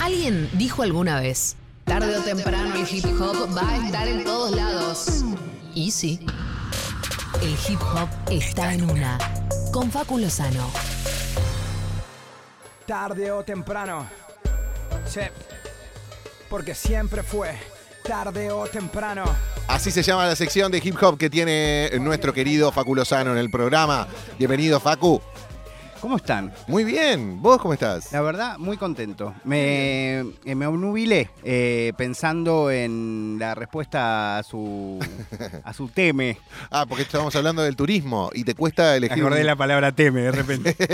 Alguien dijo alguna vez, tarde o temprano el hip hop va a estar en todos lados. Y sí, el hip hop está en una, con Facu Lozano. Tarde o temprano. Sí. Porque siempre fue tarde o temprano. Así se llama la sección de hip hop que tiene nuestro querido Facu Lozano en el programa. Bienvenido, Facu. ¿Cómo están? Muy bien. ¿Vos cómo estás? La verdad, muy contento. Me, eh, me obnubilé eh, pensando en la respuesta a su, a su teme. Ah, porque estábamos hablando del turismo y te cuesta elegir. Acordé un- la palabra teme de repente.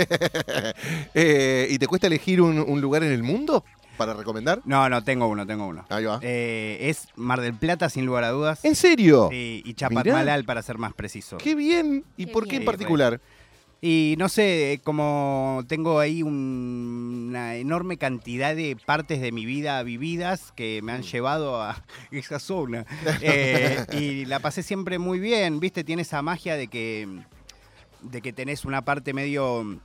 Eh, ¿Y te cuesta elegir un, un lugar en el mundo para recomendar? No, no, tengo uno, tengo uno. Ahí va. Eh, es Mar del Plata, sin lugar a dudas. ¿En serio? Sí, y Mirá. Chapadmalal, para ser más preciso. Qué bien. ¿Y Qué por qué bien. en particular? Y no sé, como tengo ahí un- una enorme cantidad de partes de mi vida vividas que me han llevado a esa zona. Eh, y la pasé siempre muy bien, ¿viste? Tiene esa magia de que, de que tenés una parte medio...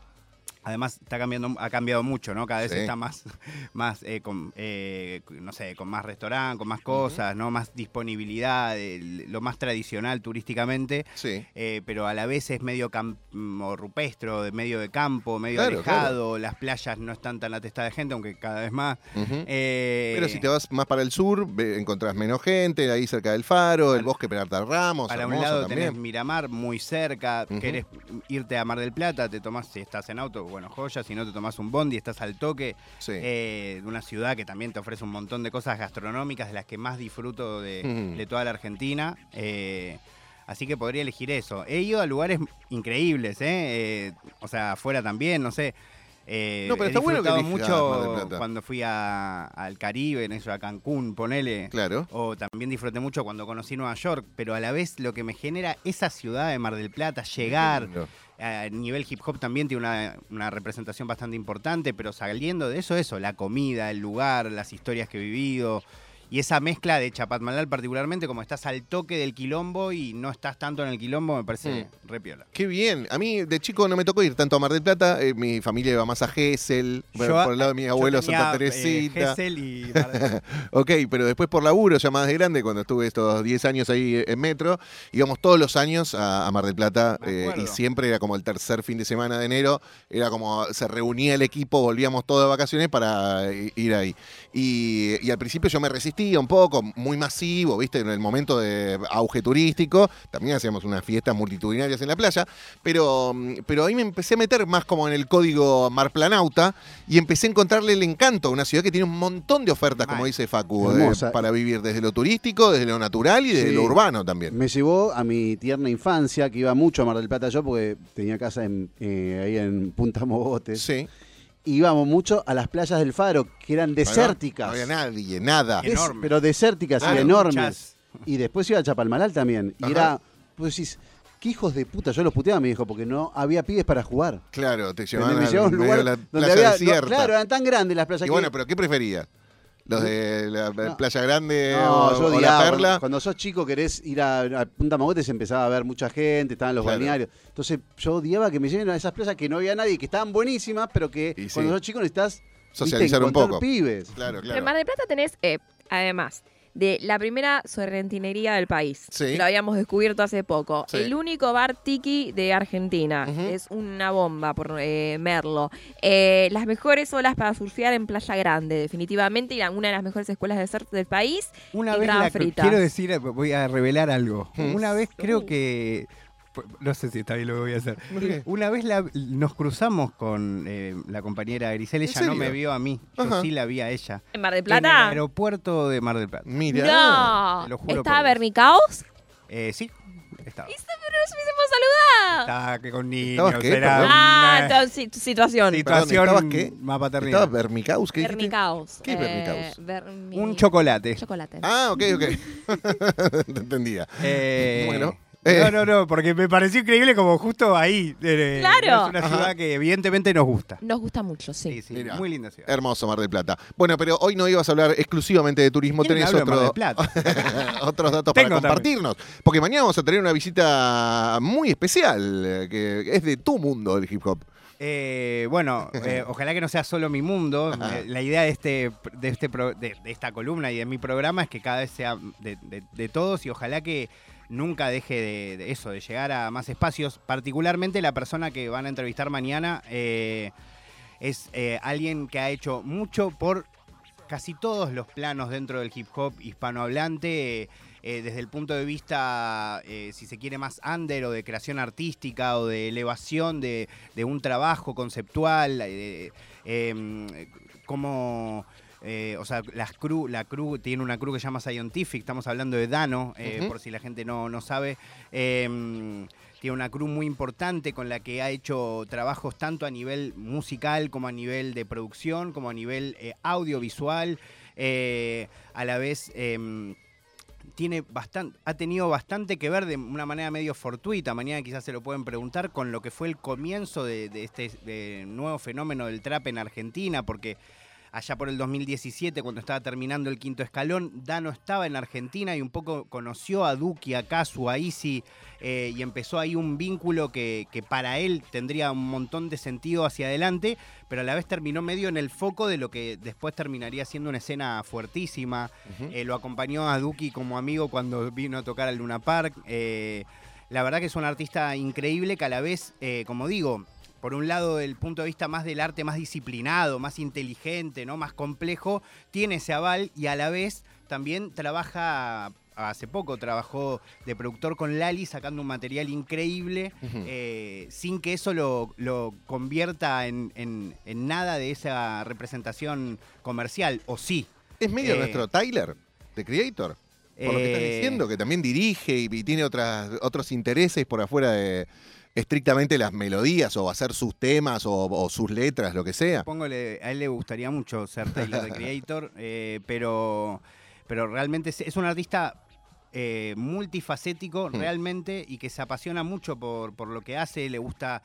Además, está cambiando, ha cambiado mucho, ¿no? Cada vez Sí. está más, más eh, con, eh, no sé, con más restaurante, con más cosas, ¿no? Más disponibilidad, el- lo más tradicional turísticamente Sí. eh, pero a la vez es medio cam- o rupestro, de medio de campo, medio Claro, alejado, las playas no están tan atestadas de gente, aunque cada vez más. Eh, Pero si te vas más para el sur, encontrás menos gente, ahí cerca del faro, el bosque Peralta Ramos, para un lado también. tenés Miramar muy cerca, Ujú. querés irte a Mar del Plata, te tomás, si estás en auto, bueno, joya, si no te tomás un bondi, estás al toque Sí. eh, de una ciudad que también te ofrece un montón de cosas gastronómicas de las que más disfruto de, toda la Argentina. eh, así que podría elegir eso. He ido a lugares increíbles, ¿eh? O sea, afuera también, no sé. Eh, No, pero he está bueno que mucho cuando fui a- al Caribe, en eso, a Cancún, ponele. Claro. O también disfruté mucho cuando conocí Nueva York, pero a la vez lo que me genera esa ciudad de Mar del Plata, llegar. A nivel hip hop también tiene una, una representación bastante importante, pero saliendo de eso, eso, la comida, el lugar, las historias que he vivido. Y esa mezcla de Chapatmalal particularmente, como estás al toque del quilombo y no estás tanto en el quilombo, me parece re piola. Qué bien. A mí de chico no me tocó ir tanto a Mar del Plata. eh, mi familia iba más a Gesell, por, Yo, por el lado de mi yo abuelo tenía, Santa eh, Teresita. Gesell y Mar del Plata. Ok, pero después por laburo, ya más de grande, cuando estuve estos 10 años ahí en Metro, íbamos todos los años a, a Mar del Plata eh, y siempre era como el tercer fin de semana de enero, era como se reunía el equipo, volvíamos todos de vacaciones para i- ir ahí. Y, y al principio yo me un poco, muy masivo, ¿viste? En el momento de auge turístico, también hacíamos unas fiestas multitudinarias en la playa, pero, mm, pero ahí me empecé a meter más como en el código marplanauta y empecé a encontrarle el encanto a una ciudad que tiene un montón de ofertas, como dice Facu, eh, para vivir desde lo turístico, desde lo natural y desde Sí. lo urbano también. Me llevó a mi tierna infancia, que iba mucho a Mar del Plata yo, porque tenía casa en, eh, ahí en Punta Mogotes. Sí. Íbamos mucho a las playas del Faro, que eran desérticas. No había nadie, nada. Enorme. Pero desérticas, Claro, y enormes. muchas- Y después iba a Chapalmalal también. Y Ajá. era, pues decís, qué hijos de puta. Yo los puteaba, me dijo, porque no había pibes para jugar. Claro, te llevaban me al llevaba a un lugar la donde había. no, desierta. claro, eran tan grandes las playas y que- bueno, pero ¿qué preferías? ¿Los de la No. Playa Grande No, o, yo o la. Perla? Cuando, cuando sos chico querés ir a, a Punta Mogotes empezaba a ver mucha gente, estaban los Claro. balnearios. Entonces yo odiaba que me lleven a esas playas que no había nadie, que estaban buenísimas, pero que Y sí. cuando sos chico necesitas viste, Socializar un poco. pibes. Claro, Pero en claro. Mar del Plata tenés, eh, además, de la primera sorrentinería del país. Sí. Lo habíamos descubierto hace poco. Sí. El único bar tiki de Argentina. Es una bomba por eh, Merlo. Eh, las mejores olas para surfear en Playa Grande, definitivamente. Y la- una de las mejores escuelas de surf del país. Una vez la- quiero decir, voy a revelar algo. Una vez creo Uh. que no sé si está bien lo que voy a hacer. Una vez la- nos cruzamos con eh, la compañera Grisel, ¿En ella no me vio a mí, yo Ajá. sí la vi a ella. ¿En Mar del En el Plata? aeropuerto de Mar del Plata. Mira. No. Te lo juro ¿Estaba. Bernicaos? Eh, sí, estaba. ¡Eso, pero nos hubiésemos saludado! Estaba que con niños, ¿Estabas qué? era Perdón. Ah, una situación. situación ¿estabas qué? más paternal. ¿Estaba Vermicaus? ¿Qué dijiste? Bernicaos. ¿Qué es Bernicaus? Bermi- Un chocolate. Chocolate. Ah, ok, ok. Te entendía. Eh, Bueno, eh. No, no, no, porque me pareció increíble como justo ahí. eh, Claro. Es una Ajá. ciudad que evidentemente nos gusta. Nos gusta mucho, sí. Sí, sí, Mirá. muy linda ciudad. Hermoso Mar del Plata. Bueno, pero hoy no ibas a hablar exclusivamente de turismo, ¿Quieren tenés de Mar otro, del Plata? otros datos para también. compartirnos. Porque mañana vamos a tener una visita muy especial, eh, que es de tu mundo el hip hop. Eh, bueno, eh, ojalá que no sea solo mi mundo. Eh, la idea de, este, de, este pro- de, de esta columna y de mi programa es que cada vez sea de, de- de todos y ojalá que nunca deje de, eso, de llegar a más espacios. Particularmente la persona que van a entrevistar mañana eh, es eh, alguien que ha hecho mucho por casi todos los planos dentro del hip hop hispanohablante. eh, desde el punto de vista, si se quiere, más under o de creación artística o de elevación de, de un trabajo conceptual, eh, como... eh, o sea, las crew, la crew tiene una crew que se llama Scientific, estamos hablando de Dano, eh, por si la gente no, no sabe. Eh, tiene una crew muy importante con la que ha hecho trabajos tanto a nivel musical como a nivel de producción, como a nivel eh, audiovisual. A la vez em, tiene bastante, ha tenido bastante que ver de una manera medio fortuita, mañana quizás se lo pueden preguntar, con lo que fue el comienzo de, de este de nuevo fenómeno del trap en Argentina, porque allá por el 2017, cuando estaba terminando el quinto escalón, Dano estaba en Argentina y un poco conoció a Duki, a Casu, a Easy, eh, y empezó ahí un vínculo que, que para él tendría un montón de sentido hacia adelante, pero a la vez terminó medio en el foco de lo que después terminaría siendo una escena fuertísima. Eh, lo acompañó a Duki como amigo cuando vino a tocar al Luna Park. Eh, la verdad que es un artista increíble que a la vez, eh, como digo, por un lado, del punto de vista más del arte más disciplinado, más inteligente, ¿no? más complejo, tiene ese aval y a la vez también trabaja, hace poco trabajó de productor con Lali sacando un material increíble, eh, sin que eso lo, lo convierta en, en- en nada de esa representación comercial, o sí. Es medio Eh, nuestro Tyler, de Creator. Por lo que estás Eh, diciendo, que también dirige y, y tiene otras, otros intereses por afuera de estrictamente las melodías o hacer sus temas o, o sus letras, lo que sea. Supongo le- a él le gustaría mucho ser Taylor the Creator, eh, pero, pero realmente es, es un artista eh, multifacético Hmm. realmente y que se apasiona mucho por, por lo que hace, le gusta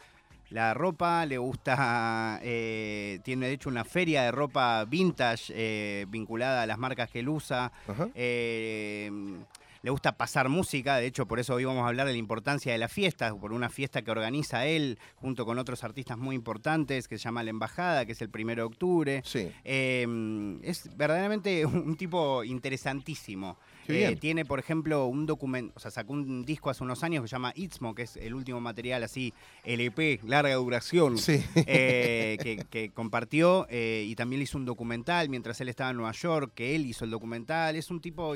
la ropa, le gusta, eh, tiene de hecho una feria de ropa vintage eh, vinculada a las marcas que él usa. Ajá. Eh, le gusta pasar música, de hecho por eso hoy vamos a hablar de la importancia de las fiestas, por una fiesta que organiza él junto con otros artistas muy importantes que se llama La Embajada, que es el primero de octubre. Sí. Eh, es verdaderamente un tipo interesantísimo. Eh, tiene, por ejemplo, un documento, o sea, sacó un disco hace unos años que se llama Itzmo, que es el último material así, LP, larga duración, Sí. eh, que, que compartió eh, y también hizo un documental mientras él estaba en Nueva York, que él hizo el documental. Es un tipo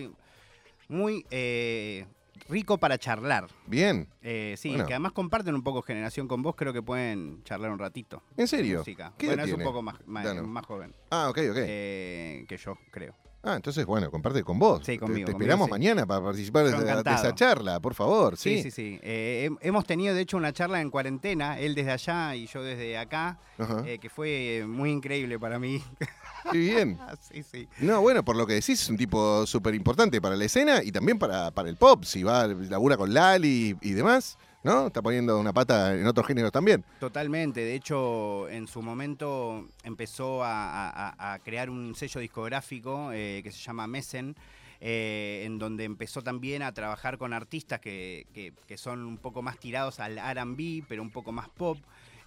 muy eh, rico para charlar. Bien. Eh, sí, Bueno. que además comparten un poco generación con vos, creo que pueden charlar un ratito. ¿En serio? Música. ¿Qué bueno, es un tiene? poco más, más, Dano. más joven Ah, ok, ok. eh, que yo, creo. Ah, entonces, bueno, comparte con vos. Sí, Te- conmigo, Te, conmigo, esperamos sí. mañana para participar de, Yo de encantado. esa charla, por favor. Sí, Sí, sí. Eh, hem- hemos tenido, de hecho, una charla en cuarentena, él desde allá y yo desde acá, Ajá. eh, que fue muy increíble para mí. Qué bien. Ah, sí, sí. No, bueno, por lo que decís, es un tipo súper importante para la escena y también para, para el pop. Si va, labura con Lali y, y demás, ¿no? Está poniendo una pata en otros géneros también. Totalmente. De hecho, en su momento empezó a, a- a- a crear un sello discográfico eh, que se llama Messen, eh, en donde empezó también a trabajar con artistas que, que- que son un poco más tirados al RB, pero un poco más pop.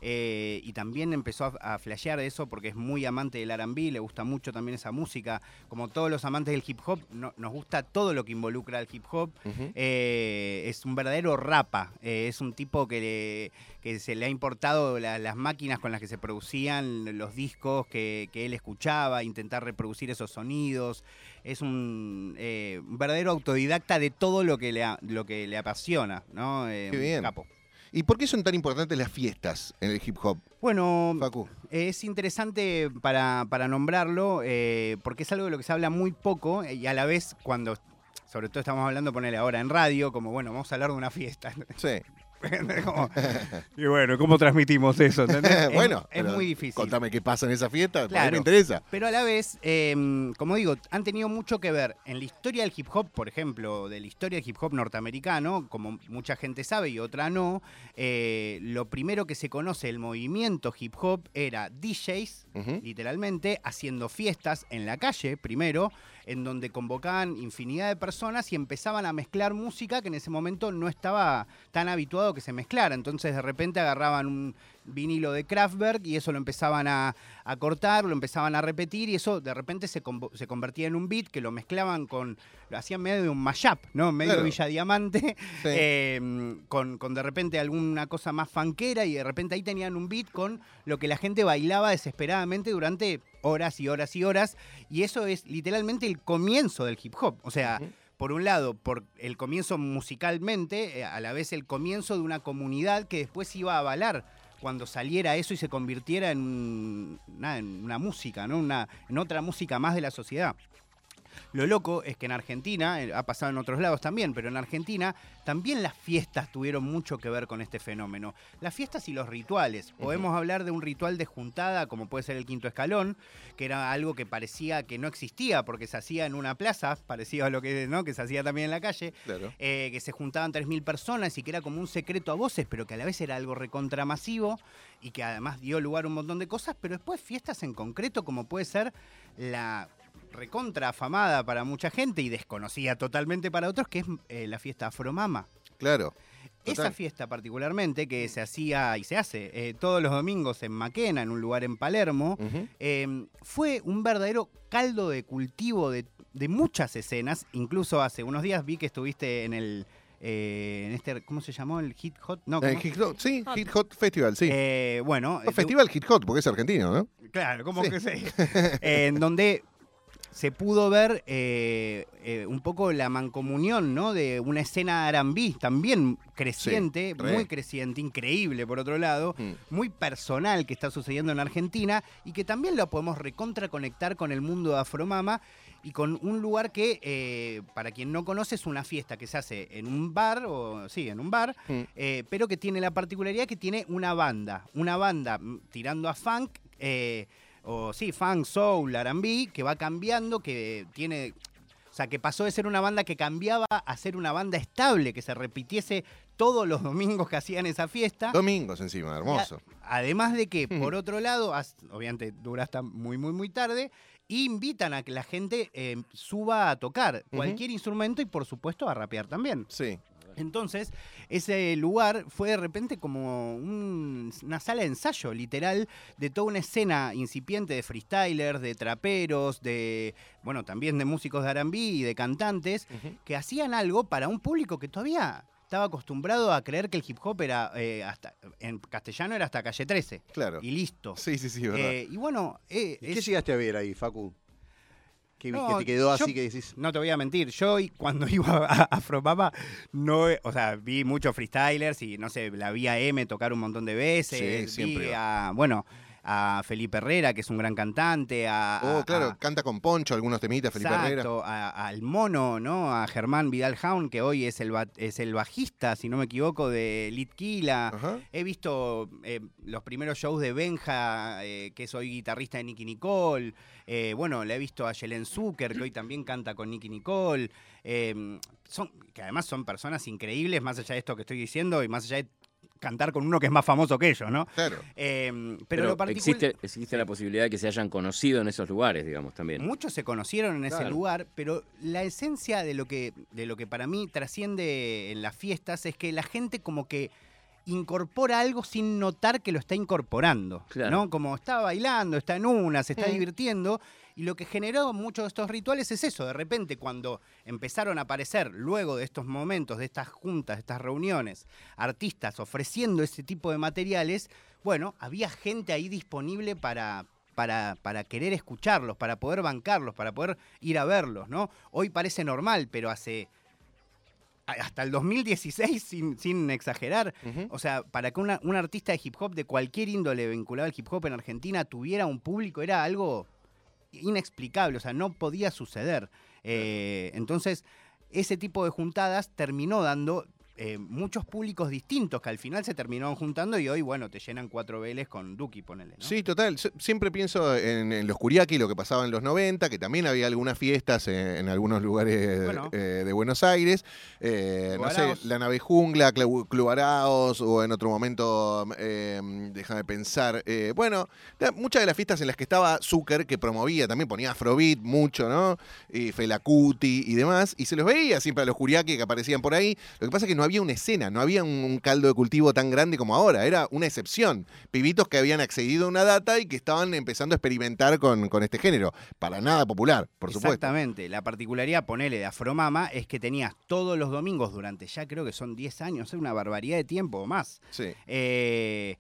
Eh, y también empezó a, a flashear de eso porque es muy amante del RB, le gusta mucho también esa música. Como todos los amantes del hip hop, no- nos gusta todo lo que involucra al hip hop. Eh, es un verdadero rapa. eh, es un tipo que, le- que se le ha importado la- las máquinas con las que se producían los discos que, que él escuchaba, intentar reproducir esos sonidos. Es un, un verdadero autodidacta de todo lo que le, lo que le apasiona, ¿no? Qué bien. capo. ¿Y por qué son tan importantes las fiestas en el hip hop, Bueno, Facu? Es interesante para, para nombrarlo eh, porque es algo de lo que se habla muy poco eh, y a la vez cuando, sobre todo estamos hablando, ponerle ahora en radio, como bueno, vamos a hablar de una fiesta. Sí. Como- y bueno, ¿cómo transmitimos eso? bueno, es, muy difícil. Contame qué pasa en esa fiesta, Claro. me interesa. Pero a la vez, eh, como digo, han tenido mucho que ver en la historia del hip hop, por ejemplo, de la historia del hip hop norteamericano, como mucha gente sabe y otra no. eh, lo primero que se conoce del movimiento hip hop era DJs, literalmente, haciendo fiestas en la calle, primero, en donde convocaban infinidad de personas y empezaban a mezclar música que en ese momento no estaba tan habituado que se mezclara. Entonces de repente agarraban un vinilo de Kraftwerk y eso lo empezaban a, a cortar, lo empezaban a repetir y eso de repente se, convertía en un beat que lo mezclaban con, lo hacían medio de un mashup, ¿no? Medio Claro. Villa Diamante, Sí. eh, con, con de repente alguna cosa más fanquera y de repente ahí tenían un beat con lo que la gente bailaba desesperadamente durante horas y horas y horas y eso es literalmente el comienzo del hip hop. O sea, por un lado, por el comienzo musicalmente, eh, a la vez el comienzo de una comunidad que después iba a avalar cuando saliera eso y se convirtiera en, nada, en una música, ¿no? Una, en otra música más de la sociedad. Lo loco es que en Argentina, eh, ha pasado en otros lados también, pero en Argentina también las fiestas tuvieron mucho que ver con este fenómeno. Las fiestas y los rituales. Podemos hablar de un ritual de juntada, como puede ser el quinto escalón, que era algo que parecía que no existía porque se hacía en una plaza, parecido a lo que, ¿no? que se hacía también en la calle, Claro. eh, que se juntaban 3.000 personas y que era como un secreto a voces, pero que a la vez era algo recontramasivo y que además dio lugar a un montón de cosas, pero después fiestas en concreto como puede ser la recontra afamada para mucha gente y desconocida totalmente para otros, que es eh, la fiesta Afromama. Claro. Esa fiesta particularmente, que se hacía y se hace eh, todos los domingos en Maquena, en un lugar en Palermo, eh, fue un verdadero caldo de cultivo de, de muchas escenas. Incluso hace unos días vi que estuviste en el. eh, en este, ¿Cómo se llamó? ¿El Hit Hot? No, Eh, ¿cómo? Hit Hot, sí, Hot. Hit Hot Festival, sí. Eh, bueno. No, Festival Hit Hot, porque es argentino, ¿no? Claro, como Sí. que sí. en donde se pudo ver eh, eh, un poco la mancomunión, ¿no? De una escena R&B también creciente, Sí, muy creciente, increíble por otro lado, Mm. muy personal que está sucediendo en Argentina y que también lo podemos recontraconectar con el mundo de Afromama y con un lugar que, eh, para quien no conoce, es una fiesta que se hace en un bar, o sí, en un bar, Mm. pero que tiene la particularidad que tiene una banda, una banda mm, tirando a funk, eh, o sí, funk, soul, R&B, que va cambiando, que tiene... O sea, que pasó de ser una banda que cambiaba a ser una banda estable, que se repitiese todos los domingos que hacían esa fiesta. Domingos encima, hermoso. A- Además de que, por otro lado, as- obviamente dura hasta muy, muy, muy tarde, invitan a que la gente eh, suba a tocar cualquier instrumento y, por supuesto, a rapear también. Sí. Entonces, ese lugar fue de repente como un- una sala de ensayo, literal, de toda una escena incipiente de freestylers, de traperos, de, bueno, también de músicos de R&B y de cantantes, que hacían algo para un público que todavía estaba acostumbrado a creer que el hip hop era, eh, hasta en castellano era hasta calle 13. Claro. Y listo. Sí, sí, sí, verdad. Eh, y bueno, eh, ¿Y ¿Qué llegaste a ver ahí, Facu? ¿Qué, vi- No, que te quedó yo- así que decís? No te voy a mentir, yo y- cuando iba a Afropapa, no, o sea, vi muchos freestylers y no sé, la vi a M tocar un montón de veces, Sí, siempre vi va. a, bueno, a Felipe Herrera, que es un gran cantante, a... oh, a- claro, a- canta con Poncho algunos temitas, Felipe Herrera. Exacto, a- al mono, ¿no? A Germán Vidal Jaun, que hoy es el, es el bajista, si no me equivoco, de Litquila. Ajá. He visto eh, los primeros shows de Benja, eh, que es hoy guitarrista de Nicky Nicole. Eh, bueno, le he visto a Yelen Zucker, que hoy también canta con Nicky Nicole. Son, que además son personas increíbles, más allá de esto que estoy diciendo y más allá de cantar con uno que es más famoso que ellos, ¿no? Claro. Eh, pero, Pero, lo particular... existe, existe la posibilidad de que se hayan conocido en esos lugares, digamos, también. Muchos se conocieron en ese lugar, pero la esencia de lo que de lo que para mí trasciende en las fiestas es que la gente como que incorpora algo sin notar que lo está incorporando, Claro. ¿no? Como está bailando, está en una, se está divirtiendo y lo que generó muchos de estos rituales es eso, de repente cuando empezaron a aparecer luego de estos momentos, de estas juntas, de estas reuniones, artistas ofreciendo ese tipo de materiales, bueno, había gente ahí disponible para, para, para querer escucharlos, para poder bancarlos, para poder ir a verlos, ¿no? Hoy parece normal, pero hace hasta el 2016, sin, sin exagerar, o sea, para que una- un artista de hip hop de cualquier índole vinculado al hip hop en Argentina tuviera un público era algo inexplicable, o sea, no podía suceder. Eh, entonces, ese tipo de juntadas terminó dando eh, muchos públicos distintos que al final se terminaron juntando y hoy, bueno, te llenan cuatro veles con Duki, ponele. ¿no? Sí, total. Sie- Siempre pienso en, en los Curiaki, lo que pasaba en los 90, que también había algunas fiestas en, en algunos lugares Bueno. eh, de Buenos Aires. Eh, Club no sé, la nave Jungla, Clu- Club Araos, o en otro momento, déjame pensar. bueno, muchas de las fiestas en las que estaba Zucker, que promovía, también ponía Afrobeat mucho, ¿no? Y Fela Kuti y demás, y se los veía siempre a los Curiaki que aparecían por ahí. Lo que pasa es que no no había una escena, no había un, caldo de cultivo tan grande como ahora, era una excepción. Pibitos que habían accedido a una data y que estaban empezando a experimentar con, con este género. Para nada popular, por supuesto. Exactamente. La particularidad, ponele, de Afromama es que tenías todos los domingos durante ya creo que son 10 años, es una barbaridad de tiempo o más. Sí. eh,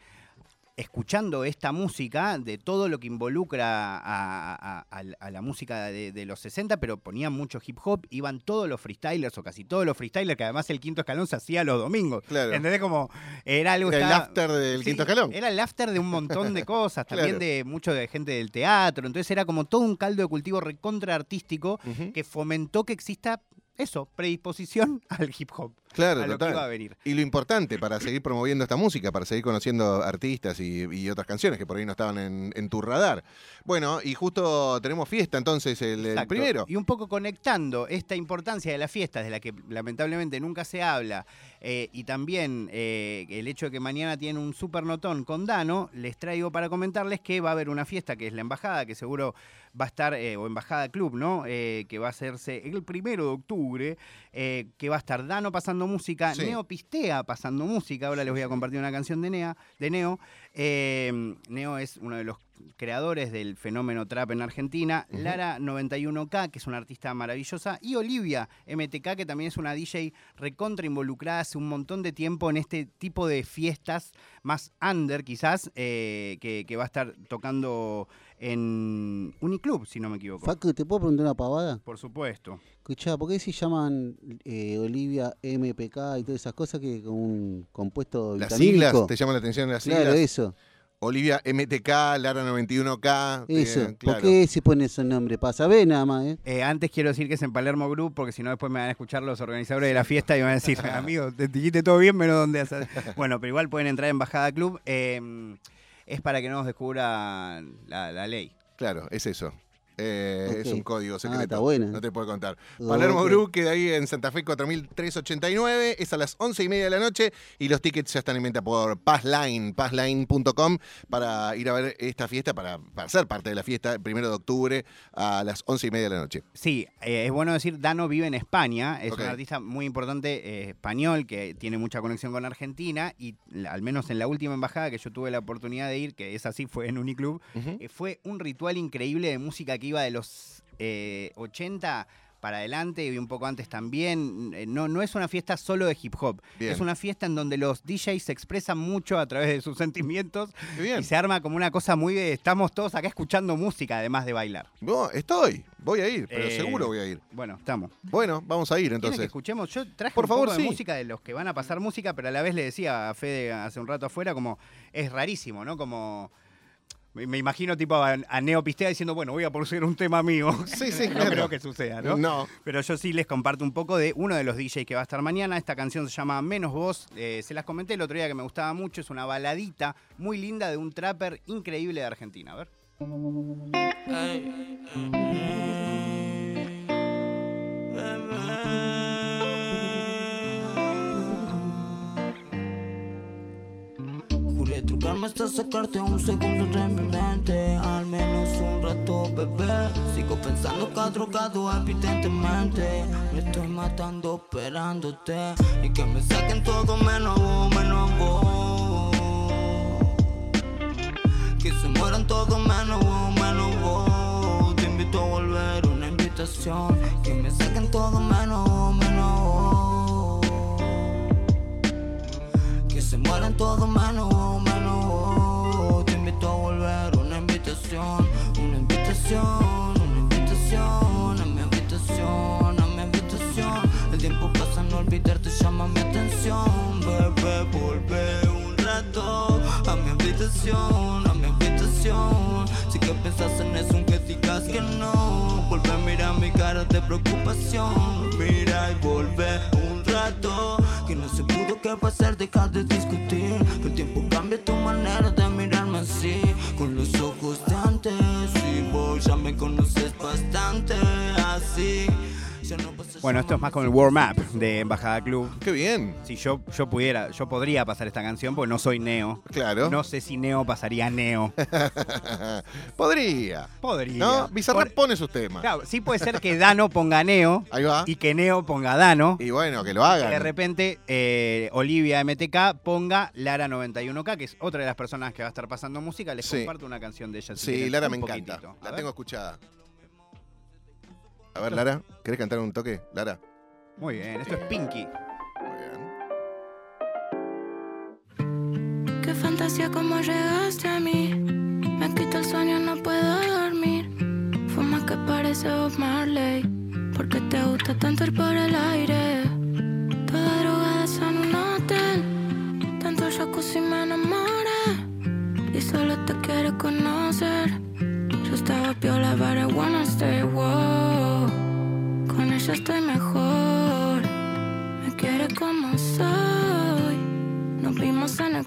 escuchando esta música de todo lo que involucra a, a- a- a la música de, de los 60, pero ponían mucho hip hop, iban todos los freestylers o casi todos los freestylers, que además el quinto escalón se hacía los domingos. Claro. ¿Entendés? Como era algo... Era el after del Sí, quinto escalón. Era el after de un montón de cosas, también Claro. de mucho de gente del teatro, entonces era como todo un caldo de cultivo recontra artístico que fomentó que exista eso, predisposición al hip hop, Claro, a lo total. que iba a venir. Y lo importante para seguir promoviendo esta música, para seguir conociendo artistas y, y otras canciones que por ahí no estaban en, en tu radar. Bueno, y justo tenemos fiesta entonces el, primero. Y un poco conectando esta importancia de las fiestas, de la que lamentablemente nunca se habla, eh, y también eh, el hecho de que mañana tienen un super notón con Dano, les traigo para comentarles que va a haber una fiesta que es la embajada, que seguro va a estar, eh, o embajada club, ¿no? Que va a hacerse el primero de octubre, que va a estar Dano pasando música, Sí. Neo Pistea pasando música. Ahora les voy a compartir una canción de, Nea, de Neo. Eh, Neo es uno de los creadores del fenómeno trap en Argentina. Lara 91K, que es una artista maravillosa, y Olivia MTK, que también es una DJ recontra involucrada hace un montón de tiempo en este tipo de fiestas más under quizás, eh, que, que va a estar tocando en Uniclub, si no me equivoco. Facu, ¿te puedo preguntar una pavada? Por supuesto. Escuchá, ¿por qué se llaman eh, Olivia MPK y todas esas cosas que con un compuesto Las siglas? ¿te llaman la atención las Claro, siglas? eso. Olivia MTK, Lara 91K. eh, Eso. claro. ¿Por qué se pone esos nombres? Para saber nada más, ¿eh? Eh, antes quiero decir que es en Palermo Group, porque si no después me van a escuchar los organizadores de la fiesta y van a decir, amigo, te dijiste todo bien, pero ¿dónde haces? Bueno, pero igual pueden entrar en Bajada Club. eh, es para que no nos descubra la, la ley. Claro, es eso. Eh, Es un código Ah, secreto. está buena. No te puedo contar. Oh, Palermo ok. Group queda ahí en Santa Fe 4389. Es a las 11 y media de la noche y los tickets ya están en venta por Passline, passline.com para ir a ver esta fiesta, para, para ser parte de la fiesta, el primero de octubre a las 11 y media de la noche. Sí, eh, es bueno decir, Dano vive en España, es un artista muy importante eh, español que tiene mucha conexión con Argentina y al menos en la última embajada que yo tuve la oportunidad de ir, que es así, fue en Uniclub, eh, fue un ritual increíble de música que iba de los eh, 80 para adelante y un poco antes también. Eh, No, no es una fiesta solo de hip hop, Bien. es una fiesta en donde los DJs se expresan mucho a través de sus sentimientos bien. y se arma como una cosa muy de estamos todos acá escuchando música además de bailar. No, estoy, voy a ir, pero Eh, seguro voy a ir. Bueno, estamos. Bueno, vamos a ir ¿Quieren que entonces. escuchemos? Yo traje Por un favor, poco de sí. música de los que van a pasar música, pero a la vez le decía a Fede hace un rato afuera, como es rarísimo, ¿no? Como me, imagino tipo a, a Neo Pistea diciendo, bueno, voy a producir un tema mío. Sí, sí, no claro. creo que suceda, ¿no? No. Pero yo sí les comparto un poco de uno de los DJs que va a estar mañana. Esta canción se llama Menos Voz. Eh, se las comenté el otro día que me gustaba mucho. Es una baladita muy linda de un trapper increíble de Argentina. A ver. Juré trucarme hasta sacarte un segundo de mi mente. Al menos un rato, bebé. Sigo pensando que has drogado evidentemente. Me estoy matando esperándote. Y que me saquen todo menos vos, menos vos. Que se mueran todos menos vos, menos vos. Te invito a volver, una invitación. Que me saquen todo menos vos, menos vos. Que se mueran todos menos invitación, una invitación a mi habitación, a mi habitación. El tiempo pasa, no olvidarte, llama mi atención. Bebé, volvé un rato a mi habitación, a mi habitación. Si que pensás en eso, aunque digas que no. Vuelve a mirar mi cara de preocupación. Mira y volvé un rato. Que no se pudo que pasar, dejar de discutir. El tiempo cambia tu manera de mirarme así. Con los ojos de ya me conoces bastante así. Bueno, esto es más con el warm up de Embajada Club. Qué bien. Si yo, yo pudiera, yo podría pasar esta canción porque no soy Neo. Claro. No sé si Neo pasaría Neo. Podría. Podría. ¿No? Bizarrap Por- pone sus temas. Claro, sí puede ser que Dano ponga Neo Ahí va. y que Neo ponga Dano. Y bueno, que lo que hagan. de repente eh, Olivia MTK ponga Lara 91K, que es otra de las personas que va a estar pasando música. Les Sí. comparto una canción de ella. si Sí, quieren, Lara me encanta. La ver. tengo escuchada. A ver, Lara, ¿querés cantar un toque? Lara. Muy bien, esto es Pinky. Muy bien. Qué fantasía como llegaste a mí. Me quita el sueño, no puedo dormir. Fuma que parece Bob Marley. Porque te gusta tanto ir por el aire. Toda drogada en un hotel. Tanto jacuzzi me enamoré. Y solo te quiero conocer. Yo estaba piola, but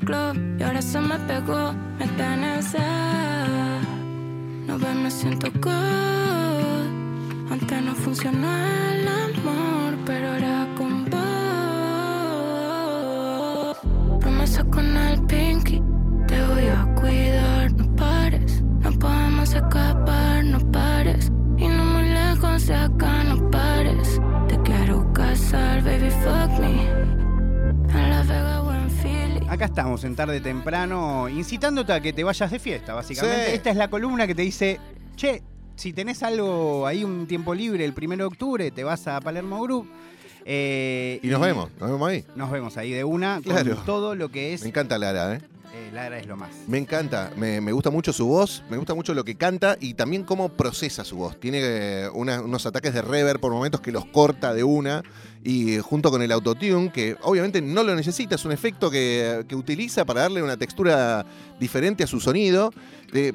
y ahora se me pegó, me tenés. No ves, me siento good. Antes no funcionó el amor, pero ahora Acá estamos en tarde temprano, incitándote a que te vayas de fiesta, básicamente. Sí. Esta es la columna que te dice, che, si tenés algo ahí, un tiempo libre el 1 de octubre, te vas a Palermo Group. eh, Y nos vemos, nos vemos ahí. Nos vemos ahí de una Claro. con todo lo que es. Me encanta Lara, ¿eh? Eh, Lara es lo más. Me encanta, me, me gusta mucho su voz, me gusta mucho lo que canta y también cómo procesa su voz. Tiene eh, una- unos ataques de reverb por momentos que los corta de una y eh, junto con el autotune, que obviamente no lo necesita, es un efecto que, que utiliza para darle una textura diferente a su sonido. Eh,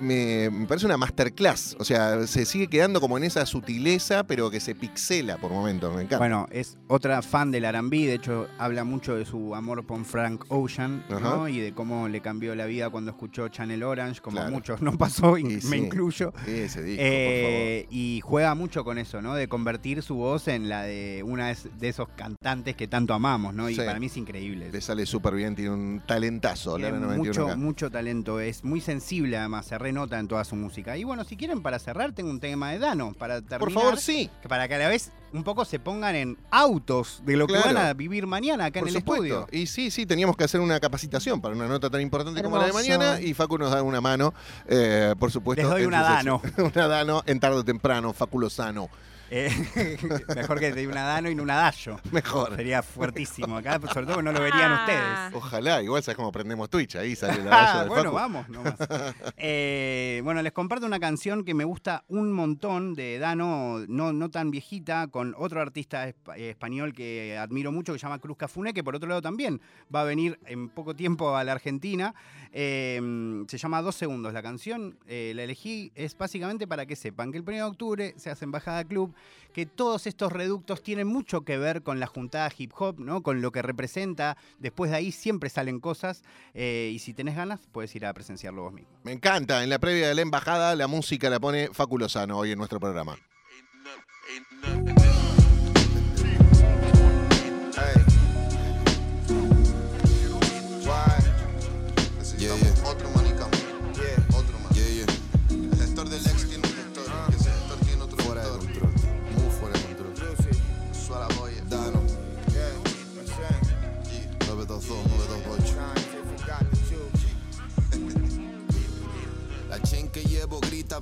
me, me parece una masterclass, o sea, se sigue quedando como en esa sutileza, pero que se pixela por momentos, me encanta. Bueno, es otra fan del R&B, de hecho habla mucho de su amor por Frank Ocean, ¿no? Y de cómo le cambió la vida cuando escuchó Channel Orange, como Claro. a muchos no pasó, y me sí. incluyo. Ese disco, Eh, y juega mucho con eso, ¿no? De convertir su voz en la de una de- esos cantantes que tanto amamos, ¿no? Y Sí. para mí es increíble. Le sale súper bien, tiene un talentazo, Tiene 91 mucho, mucho talento, es muy sensible además, se renota en toda su música. Y bueno, si quieren para cerrar, tengo un tema de Dano, para terminar. Por favor, sí. que Para que a la vez un poco se pongan en autos de lo que van a vivir mañana acá Por en el supuesto. estudio. Y sí, sí, teníamos que hacer una capacitación para una nota tan importante como la de mañana y Facu nos da una mano, eh, por supuesto. Les doy una Dano. una Dano en tarde o temprano, Facu Lozano. Eh, mejor que te dé una Dano y no una Dayo. Mejor. Sería fuertísimo acá, sobre todo que no lo verían Ah. ustedes. Ojalá, igual sabes cómo prendemos Twitch, ahí sale la Ah, Dayo de bueno, Facu. vamos nomás. Eh, bueno, les comparto una canción que me gusta un montón de Dano, no, no tan viejita, con otro artista espa- español que admiro mucho, que se llama Cruz Cafune, que por otro lado también va a venir en poco tiempo a la Argentina. Eh, se llama Dos Segundos la canción. eh, la elegí es básicamente para que sepan que el 1 de octubre se hace Embajada Club, que todos estos reductos tienen mucho que ver con la juntada hip hop, ¿no? con lo que representa. Después de ahí siempre salen cosas eh, y si tenés ganas puedes ir a presenciarlo vos mismo. Me encanta, en la previa de la embajada la música la pone Facu Lozano hoy en nuestro programa.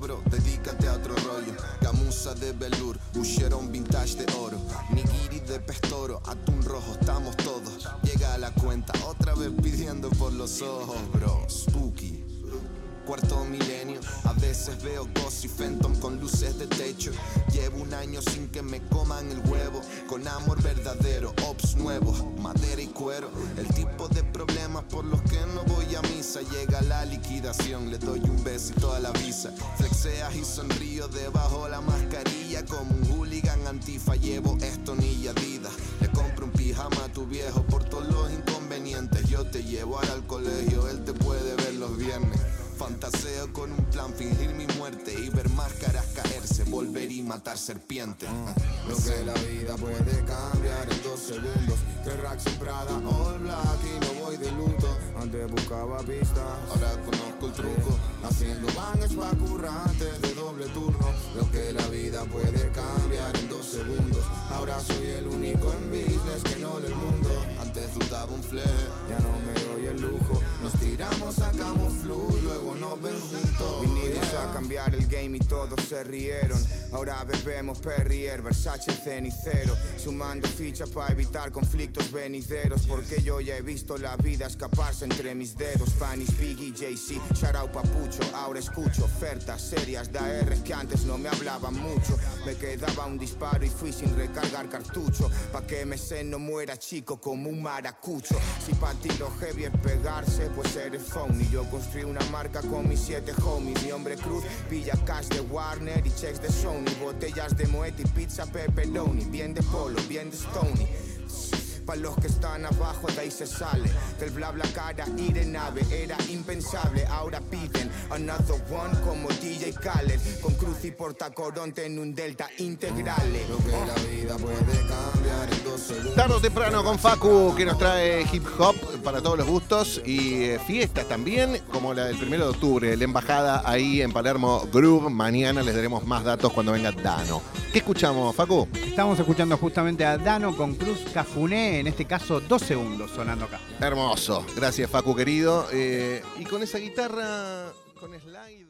Dedícate a otro rollo. Gamuza de velour, Boucheron vintage de oro. Nigiri de pestoro, atún rojo, estamos todos. Llega a la cuenta, otra vez pidiendo por los ojos, bro. Spooky. Cuarto milenio, a veces veo Ghost y Phantom con luces de techo. Llevo un año sin que me coman el huevo, con amor verdadero, ops nuevos, madera y cuero. El tipo de problemas por los que no voy a misa. Llega la liquidación, le doy un besito a la visa. Flexeas y sonrío debajo la mascarilla, como un hooligan antifa. Llevo esto ni Adidas. Le compro un pijama a tu viejo por todos los inconvenientes. Yo te llevo ahora al colegio, él te puede ver los viernes. Fantaseo con un plan, fingir mi muerte y ver máscaras caerse. volver y matar serpientes. Lo que la vida puede cambiar en dos segundos. Que Rax y Prada, all black y no voy de luto. Antes buscaba pistas, ahora conozco el truco. Haciendo bangers pa' currantes de doble turno. Lo que la vida puede cambiar en dos segundos. Ahora soy el único en business que no del mundo. Antes dudaba un fle, ya no me doy el lujo. Nos tiramos, sacamos flu, luego nos ven juntos. Vinimos a cambiar el game y todos se rieron. Ahora bebemos Perrier, Versace cenicero. Sumando fichas para evitar conflictos venideros. Porque yo ya he visto la vida escaparse entre mis dedos. Panis, Biggie, Jay-Z, Sharau Papucho. Ahora escucho ofertas serias de AR que antes no me hablaban mucho. Me quedaba un disparo y fui sin recargar cartucho. Pa' que sé no muera chico como un maracucho. Si pa' ti lo heavy es pegarse, pues eres phony. Yo construí una marca con mis siete homies. Mi hombre cruz, pilla cash de Warner y checks de Sony. Botellas de Moet y pizza pepperoni. Bien de polo, bien de Stony. Pa' los que están abajo de ahí se sale Del bla bla cara ir en nave Era impensable, ahora piden Another one como DJ Khaled Con cruz y portacoronte en un delta integrale Lo que la vida puede cambiar en dos segundos. Tarde o temprano con Facu, que nos trae hip hop para todos los gustos y eh, fiestas también, como la del primero de octubre, la embajada ahí en Palermo Groove. Mañana les daremos más datos cuando venga Dano. ¿Qué escuchamos, Facu? Estamos escuchando justamente a Dano con Cruz Cafuné, en este caso dos segundos sonando acá. Hermoso. Gracias, Facu, querido. Eh, y con esa guitarra, con slide.